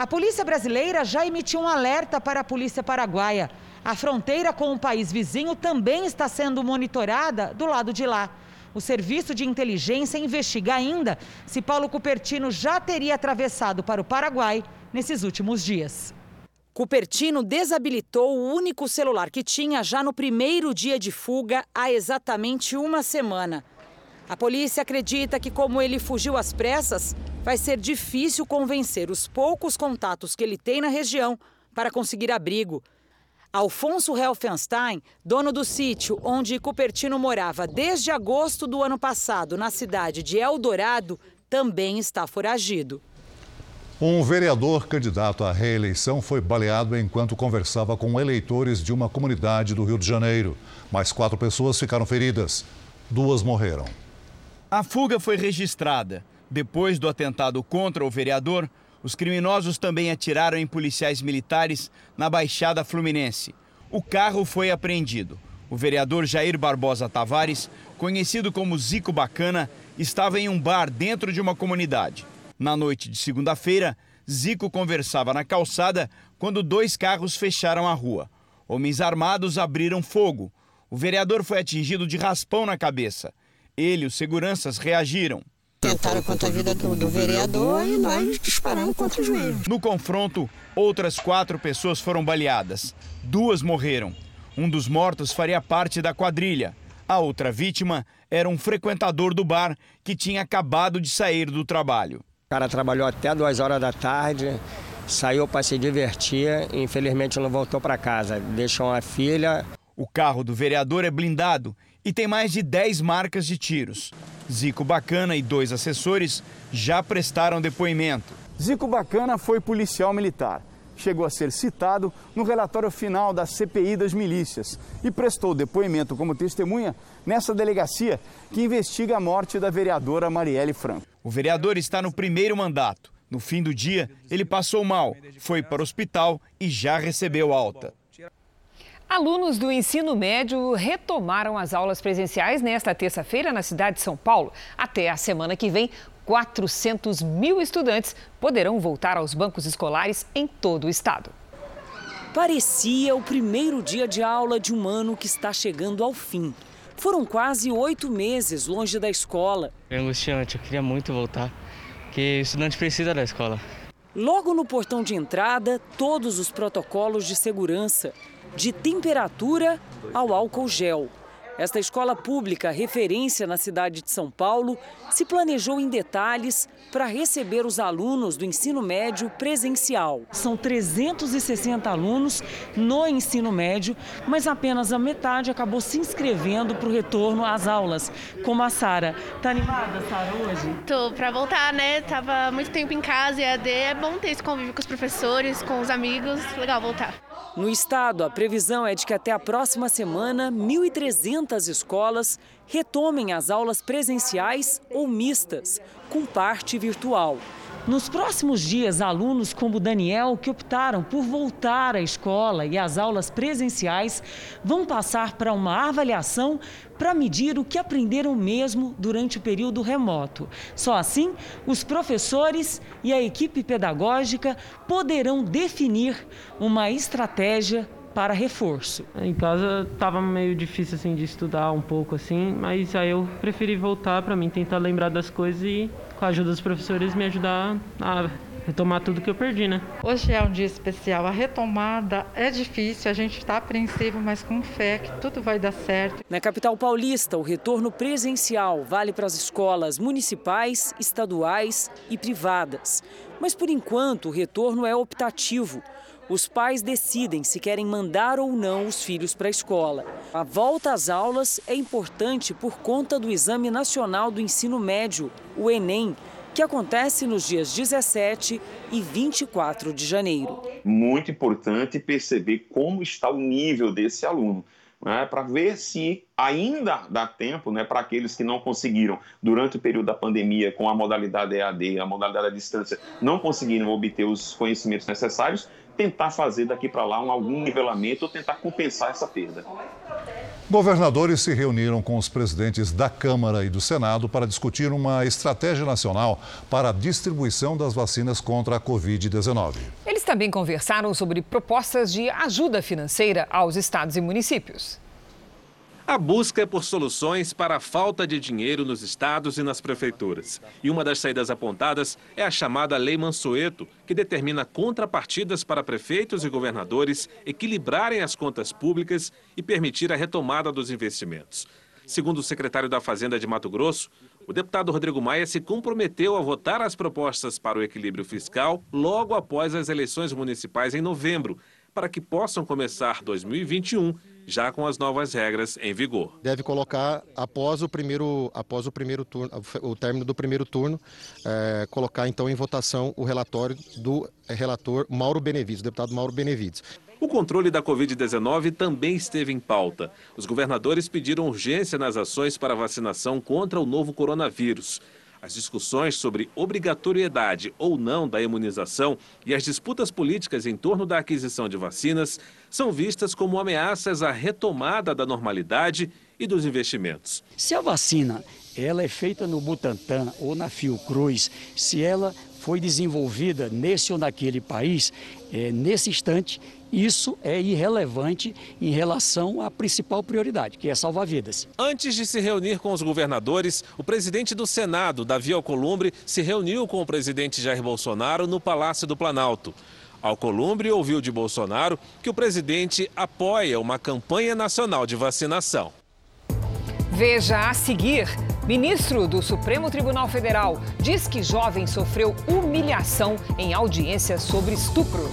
A polícia brasileira já emitiu um alerta para a polícia paraguaia. A fronteira com o país vizinho também está sendo monitorada do lado de lá. O serviço de inteligência investiga ainda se Paulo Cupertino já teria atravessado para o Paraguai nesses últimos dias. Cupertino desabilitou o único celular que tinha já no primeiro dia de fuga, há exatamente uma semana. A polícia acredita que, como ele fugiu às pressas, vai ser difícil convencer os poucos contatos que ele tem na região para conseguir abrigo. Alfonso Helfenstein, dono do sítio onde Cupertino morava desde agosto do ano passado, na cidade de Eldorado, também está foragido. Um vereador candidato à reeleição foi baleado enquanto conversava com eleitores de uma comunidade do Rio de Janeiro. Mais quatro pessoas ficaram feridas. Duas morreram. A fuga foi registrada. Depois do atentado contra o vereador, os criminosos também atiraram em policiais militares na Baixada Fluminense. O carro foi apreendido. O vereador Jair Barbosa Tavares, conhecido como Zico Bacana, estava em um bar dentro de uma comunidade. Na noite de segunda-feira, Zico conversava na calçada quando dois carros fecharam a rua. Homens armados abriram fogo. O vereador foi atingido de raspão na cabeça. Ele e os seguranças reagiram. Tentaram contra a vida do, do vereador e nós disparamos contra o joelho. No confronto, outras quatro pessoas foram baleadas. Duas morreram. Um dos mortos faria parte da quadrilha. A outra vítima era um frequentador do bar que tinha acabado de sair do trabalho. O cara trabalhou até duas horas da tarde, saiu para se divertir e infelizmente não voltou para casa. Deixou uma filha. O carro do vereador é blindado e tem mais de 10 marcas de tiros. Zico Bacana e dois assessores já prestaram depoimento. Zico Bacana foi policial militar. Chegou a ser citado no relatório final da CPI das milícias e prestou depoimento como testemunha nessa delegacia que investiga a morte da vereadora Marielle Franco. O vereador está no primeiro mandato. No fim do dia, ele passou mal, foi para o hospital e já recebeu alta. Alunos do ensino médio retomaram as aulas presenciais nesta terça-feira na cidade de São Paulo. Até a semana que vem, 400 mil estudantes poderão voltar aos bancos escolares em todo o estado. Parecia o primeiro dia de aula de um ano que está chegando ao fim. Foram quase oito meses longe da escola. É angustiante, eu queria muito voltar, porque o estudante precisa da escola. Logo no portão de entrada, todos os protocolos de segurança de temperatura ao álcool gel. Esta escola pública, referência na cidade de São Paulo, se planejou em detalhes para receber os alunos do ensino médio presencial. São 360 alunos no ensino médio, mas apenas a metade acabou se inscrevendo para o retorno às aulas. Como a Sara. Tá animada, Sara, hoje? Tô para voltar, né? Tava muito tempo em casa e AD é bom ter esse convívio com os professores, com os amigos. Legal voltar. No estado, a previsão é de que até a próxima semana, 1.300 escolas retomem as aulas presenciais ou mistas, com parte virtual. Nos próximos dias, alunos como Daniel, que optaram por voltar à escola e às aulas presenciais, vão passar para uma avaliação para medir o que aprenderam mesmo durante o período remoto. Só assim, os professores e a equipe pedagógica poderão definir uma estratégia para reforço. Em casa estava meio difícil assim de estudar um pouco assim, mas aí eu preferi voltar para mim tentar lembrar das coisas e com a ajuda dos professores me ajudar a retomar tudo que eu perdi, né? Hoje é um dia especial. A retomada é difícil, a gente está apreensivo, mas com fé que tudo vai dar certo. Na capital paulista, o retorno presencial vale para as escolas municipais, estaduais e privadas. Mas por enquanto, o retorno é optativo. Os pais decidem se querem mandar ou não os filhos para a escola. A volta às aulas é importante por conta do Exame Nacional do Ensino Médio, o Enem, que acontece nos dias 17 e 24 de janeiro. Muito importante perceber como está o nível desse aluno. Né, para ver se ainda dá tempo né, para aqueles que não conseguiram, durante o período da pandemia, com a modalidade EAD, a modalidade à distância, não conseguiram obter os conhecimentos necessários, tentar fazer daqui para lá um, algum nivelamento ou tentar compensar essa perda. Governadores se reuniram com os presidentes da Câmara e do Senado para discutir uma estratégia nacional para a distribuição das vacinas contra a Covid-19. Eles também conversaram sobre propostas de ajuda financeira aos estados e municípios. A busca é por soluções para a falta de dinheiro nos estados e nas prefeituras. E uma das saídas apontadas é a chamada Lei Mansueto, que determina contrapartidas para prefeitos e governadores equilibrarem as contas públicas e permitir a retomada dos investimentos. Segundo o secretário da Fazenda de Mato Grosso, o deputado Rodrigo Maia se comprometeu a votar as propostas para o equilíbrio fiscal logo após as eleições municipais em novembro, para que possam começar 2021 já com as novas regras em vigor. Deve colocar após o primeiro, após o primeiro turno, o término do primeiro turno, é, colocar então em votação o relatório do relator Mauro Benevides, deputado Mauro Benevides. O controle da Covid-19 também esteve em pauta. Os governadores pediram urgência nas ações para vacinação contra o novo coronavírus. As discussões sobre obrigatoriedade ou não da imunização e as disputas políticas em torno da aquisição de vacinas são vistas como ameaças à retomada da normalidade e dos investimentos. Se a vacina ela é feita no Butantan ou na Fiocruz, se ela foi desenvolvida nesse ou naquele país, é, nesse instante, isso é irrelevante em relação à principal prioridade, que é salvar vidas. Antes de se reunir com os governadores, o presidente do Senado, Davi Alcolumbre, se reuniu com o presidente Jair Bolsonaro no Palácio do Planalto. Alcolumbre ouviu de Bolsonaro que o presidente apoia uma campanha nacional de vacinação. Veja a seguir. Ministro do Supremo Tribunal Federal diz que jovem sofreu humilhação em audiência sobre estupro.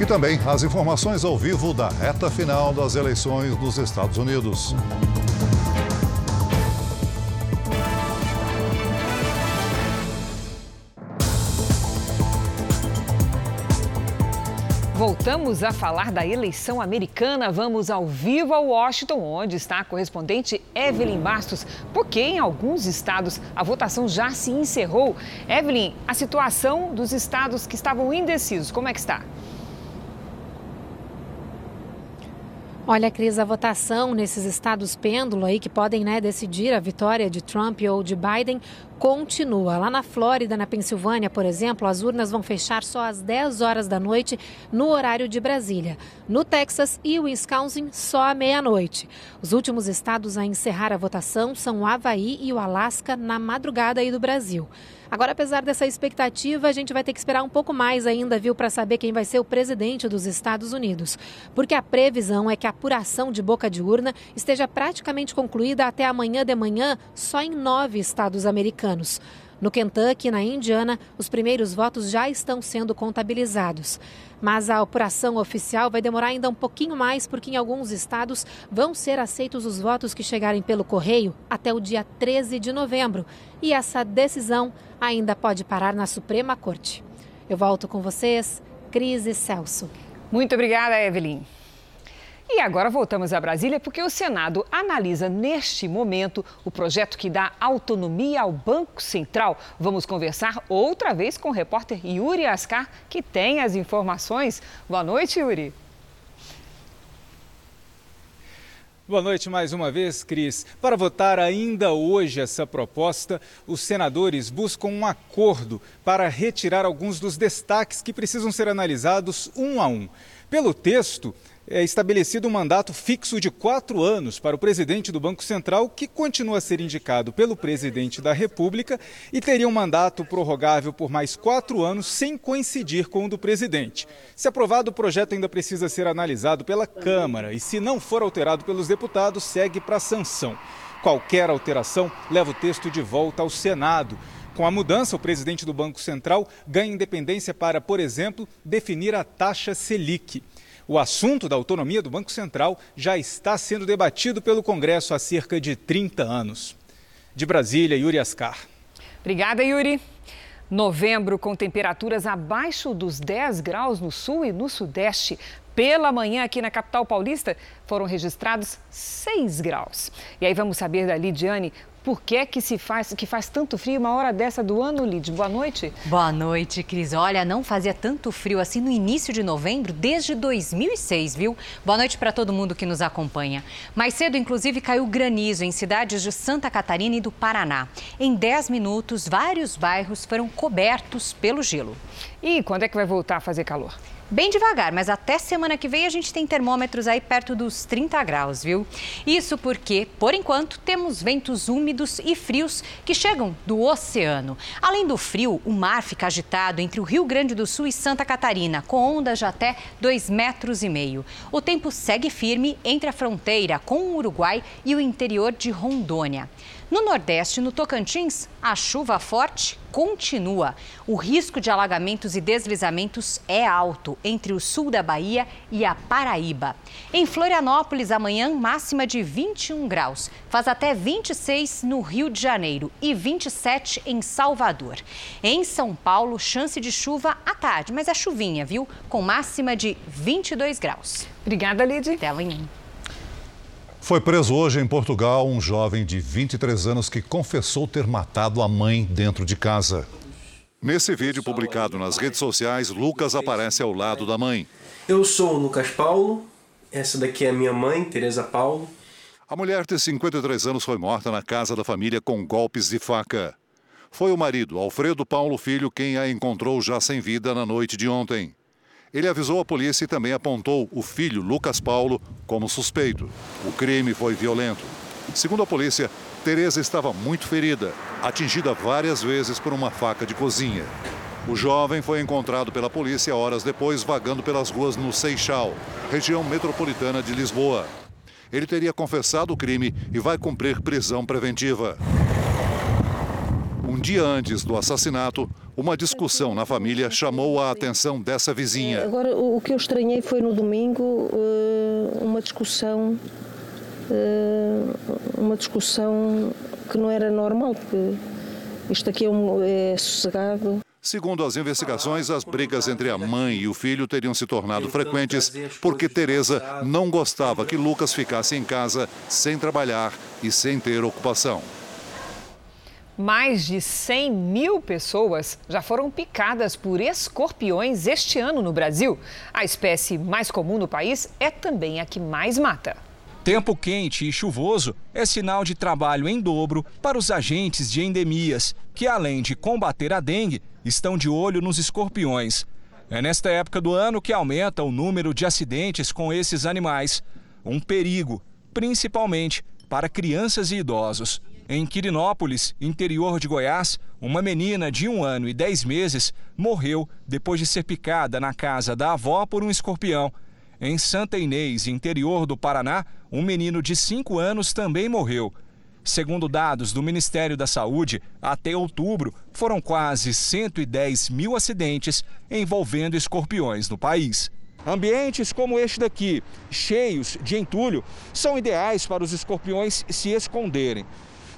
E também as informações ao vivo da reta final das eleições dos Estados Unidos. Voltamos a falar da eleição americana. Vamos ao vivo a Washington, onde está a correspondente Evelyn Bastos, porque em alguns estados a votação já se encerrou. Evelyn, a situação dos estados que estavam indecisos, como é que está? Olha, Cris, a votação nesses estados pêndulo aí que podem né, decidir a vitória de Trump ou de Biden continua. Lá na Flórida, na Pensilvânia, por exemplo, as urnas vão fechar só às 10 horas da noite no horário de Brasília. No Texas e Wisconsin, só à meia-noite. Os últimos estados a encerrar a votação são o Havaí e o Alasca na madrugada aí do Brasil. Agora, apesar dessa expectativa, a gente vai ter que esperar um pouco mais ainda, viu, para saber quem vai ser o presidente dos Estados Unidos. Porque a previsão é que a apuração de boca de urna esteja praticamente concluída até amanhã de manhã só em nove estados americanos. No Kentucky e na Indiana, os primeiros votos já estão sendo contabilizados. Mas a apuração oficial vai demorar ainda um pouquinho mais, porque em alguns estados vão ser aceitos os votos que chegarem pelo correio até o dia 13 de novembro. E essa decisão ainda pode parar na Suprema Corte. Eu volto com vocês, Cris e Celso. Muito obrigada, Evelyn. E agora voltamos a Brasília porque o Senado analisa neste momento o projeto que dá autonomia ao Banco Central. Vamos conversar outra vez com o repórter Yuri Ascar, que tem as informações. Boa noite, Yuri. Boa noite mais uma vez, Cris. Para votar ainda hoje essa proposta, os senadores buscam um acordo para retirar alguns dos destaques que precisam ser analisados um a um. Pelo texto, é estabelecido um mandato fixo de quatro anos para o presidente do Banco Central, que continua a ser indicado pelo presidente da República e teria um mandato prorrogável por mais quatro anos, sem coincidir com o do presidente. Se aprovado, o projeto ainda precisa ser analisado pela Câmara e, se não for alterado pelos deputados, segue para sanção. Qualquer alteração leva o texto de volta ao Senado. Com a mudança, o presidente do Banco Central ganha independência para, por exemplo, definir a taxa Selic. O assunto da autonomia do Banco Central já está sendo debatido pelo Congresso há cerca de 30 anos. De Brasília, Yuri Ascar. Obrigada, Yuri. Novembro com temperaturas abaixo dos 10 graus no sul e no sudeste. Pela manhã, aqui na capital paulista, foram registrados 6 graus. E aí vamos saber da Lidiane por que é que se faz, que faz tanto frio uma hora dessa do ano, Lid? Boa noite. Boa noite, Cris. Olha, não fazia tanto frio assim no início de novembro desde 2006, viu? Boa noite para todo mundo que nos acompanha. Mais cedo, inclusive, caiu granizo em cidades de Santa Catarina e do Paraná. Em 10 minutos, vários bairros foram cobertos pelo gelo. E quando é que vai voltar a fazer calor? Bem devagar, mas até semana que vem a gente tem termômetros aí perto dos 30 graus, viu? Isso porque, por enquanto, temos ventos úmidos e frios que chegam do oceano. Além do frio, o mar fica agitado entre o Rio Grande do Sul e Santa Catarina, com ondas de até 2 metros e meio. O tempo segue firme entre a fronteira com o Uruguai e o interior de Rondônia. No Nordeste, no Tocantins, a chuva forte continua. O risco de alagamentos e deslizamentos é alto entre o sul da Bahia e a Paraíba. Em Florianópolis, amanhã, máxima de 21 graus. Faz até 26 no Rio de Janeiro e 27 em Salvador. Em São Paulo, chance de chuva à tarde, mas é chuvinha, viu? Com máxima de 22 graus. Obrigada, Lidy. Até amanhã. Foi preso hoje em Portugal um jovem de 23 anos que confessou ter matado a mãe dentro de casa. Nesse vídeo publicado nas redes sociais, Lucas aparece ao lado da mãe. Eu sou o Lucas Paulo, essa daqui é a minha mãe, Teresa Paulo. A mulher de 53 anos foi morta na casa da família com golpes de faca. Foi o marido, Alfredo Paulo Filho, quem a encontrou já sem vida na noite de ontem. Ele avisou a polícia e também apontou o filho, Lucas Paulo, como suspeito. O crime foi violento. Segundo a polícia, Teresa estava muito ferida, atingida várias vezes por uma faca de cozinha. O jovem foi encontrado pela polícia horas depois vagando pelas ruas no Seixal, região metropolitana de Lisboa. Ele teria confessado o crime e vai cumprir prisão preventiva. Um dia antes do assassinato, uma discussão na família chamou a atenção dessa vizinha. Agora, o que eu estranhei foi no domingo eh, uma discussão, eh, uma discussão que não era normal, porque isto aqui é, um, é sossegado. Segundo as investigações, as brigas entre a mãe e o filho teriam se tornado frequentes porque Teresa não gostava que Lucas ficasse em casa sem trabalhar e sem ter ocupação. Mais de 100 mil pessoas já foram picadas por escorpiões este ano no Brasil. A espécie mais comum no país é também a que mais mata. Tempo quente e chuvoso é sinal de trabalho em dobro para os agentes de endemias, que além de combater a dengue, estão de olho nos escorpiões. É nesta época do ano que aumenta o número de acidentes com esses animais. Um perigo, principalmente para crianças e idosos. Em Quirinópolis, interior de Goiás, uma menina de um ano e dez meses morreu depois de ser picada na casa da avó por um escorpião. Em Santa Inês, interior do Paraná, um menino de cinco anos também morreu. Segundo dados do Ministério da Saúde, até outubro foram quase 110 mil acidentes envolvendo escorpiões no país. Ambientes como este daqui, cheios de entulho, são ideais para os escorpiões se esconderem.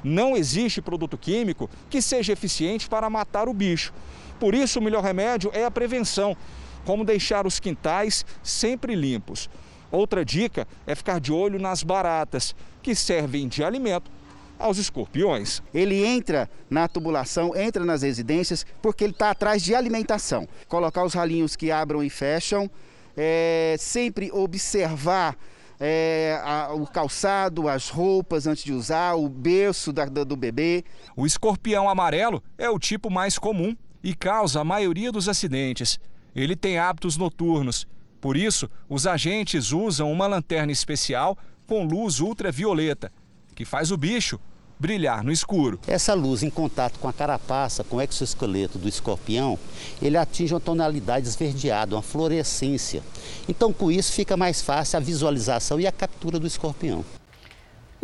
Não existe produto químico que seja eficiente para matar o bicho. Por isso, o melhor remédio é a prevenção, como deixar os quintais sempre limpos. Outra dica é ficar de olho nas baratas, que servem de alimento aos escorpiões. Ele entra na tubulação, entra nas residências, porque ele está atrás de alimentação. Colocar os ralinhos que abram e fecham, é, sempre observar é, a, o calçado, as roupas antes de usar, o berço da, do bebê. O escorpião amarelo é o tipo mais comum e causa a maioria dos acidentes. Ele tem hábitos noturnos. Por isso, os agentes usam uma lanterna especial com luz ultravioleta, que faz o bicho brilhar no escuro. Essa luz em contato com a carapaça, com o exoesqueleto do escorpião, ele atinge uma tonalidade esverdeada, uma fluorescência. Então, com isso, fica mais fácil a visualização e a captura do escorpião.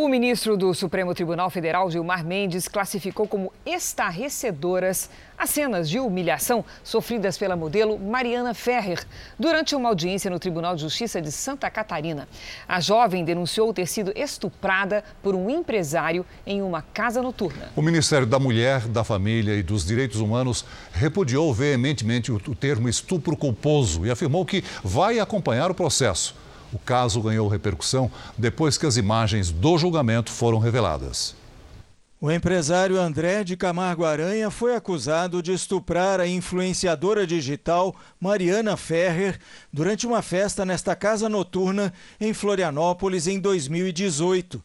O ministro do Supremo Tribunal Federal, Gilmar Mendes, classificou como estarrecedoras as cenas de humilhação sofridas pela modelo Mariana Ferrer durante uma audiência no Tribunal de Justiça de Santa Catarina. A jovem denunciou ter sido estuprada por um empresário em uma casa noturna. O Ministério da Mulher, da Família e dos Direitos Humanos repudiou veementemente o termo estupro culposo e afirmou que vai acompanhar o processo. O caso ganhou repercussão depois que as imagens do julgamento foram reveladas. O empresário André de Camargo Aranha foi acusado de estuprar a influenciadora digital Mariana Ferrer durante uma festa nesta casa noturna em Florianópolis em 2018.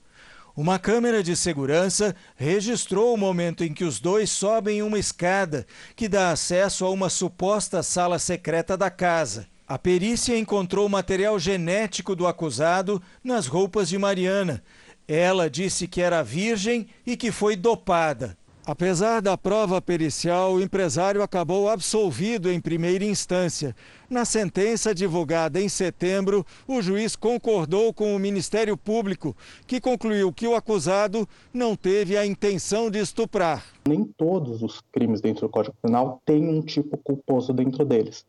Uma câmera de segurança registrou o momento em que os dois sobem uma escada que dá acesso a uma suposta sala secreta da casa. A perícia encontrou material genético do acusado nas roupas de Mariana. Ela disse que era virgem e que foi dopada. Apesar da prova pericial, o empresário acabou absolvido em primeira instância. Na sentença divulgada em setembro, o juiz concordou com o Ministério Público, que concluiu que o acusado não teve a intenção de estuprar. Nem todos os crimes dentro do Código Penal têm um tipo culposo dentro deles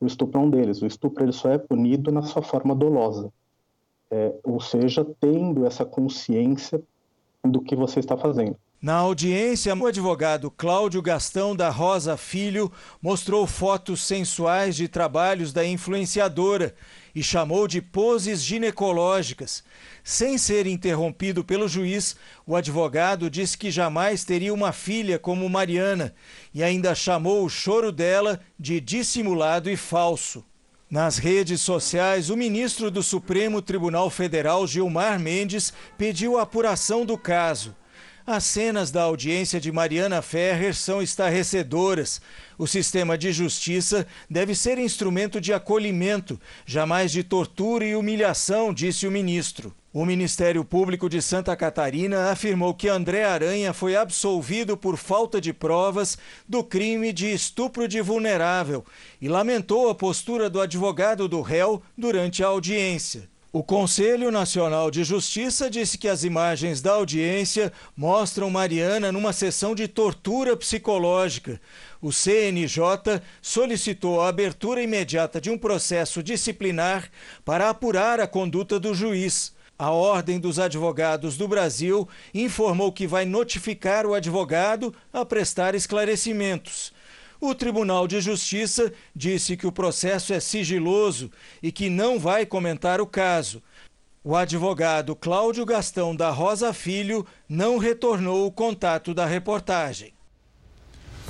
o estupro é um deles. O estupro ele só é punido na sua forma dolosa, é, ou seja, tendo essa consciência do que você está fazendo. Na audiência, o advogado Cláudio Gastão da Rosa Filho mostrou fotos sensuais de trabalhos da influenciadora e chamou de poses ginecológicas. Sem ser interrompido pelo juiz, o advogado disse que jamais teria uma filha como Mariana e ainda chamou o choro dela de dissimulado e falso. Nas redes sociais, o ministro do Supremo Tribunal Federal, Gilmar Mendes, pediu a apuração do caso. As cenas da audiência de Mariana Ferrer são estarrecedoras. O sistema de justiça deve ser instrumento de acolhimento, jamais de tortura e humilhação, disse o ministro. O Ministério Público de Santa Catarina afirmou que André Aranha foi absolvido por falta de provas do crime de estupro de vulnerável e lamentou a postura do advogado do réu durante a audiência. O Conselho Nacional de Justiça disse que as imagens da audiência mostram Mariana numa sessão de tortura psicológica. O CNJ solicitou a abertura imediata de um processo disciplinar para apurar a conduta do juiz. A Ordem dos Advogados do Brasil informou que vai notificar o advogado a prestar esclarecimentos. O Tribunal de Justiça disse que o processo é sigiloso e que não vai comentar o caso. O advogado Cláudio Gastão da Rosa Filho não retornou o contato da reportagem.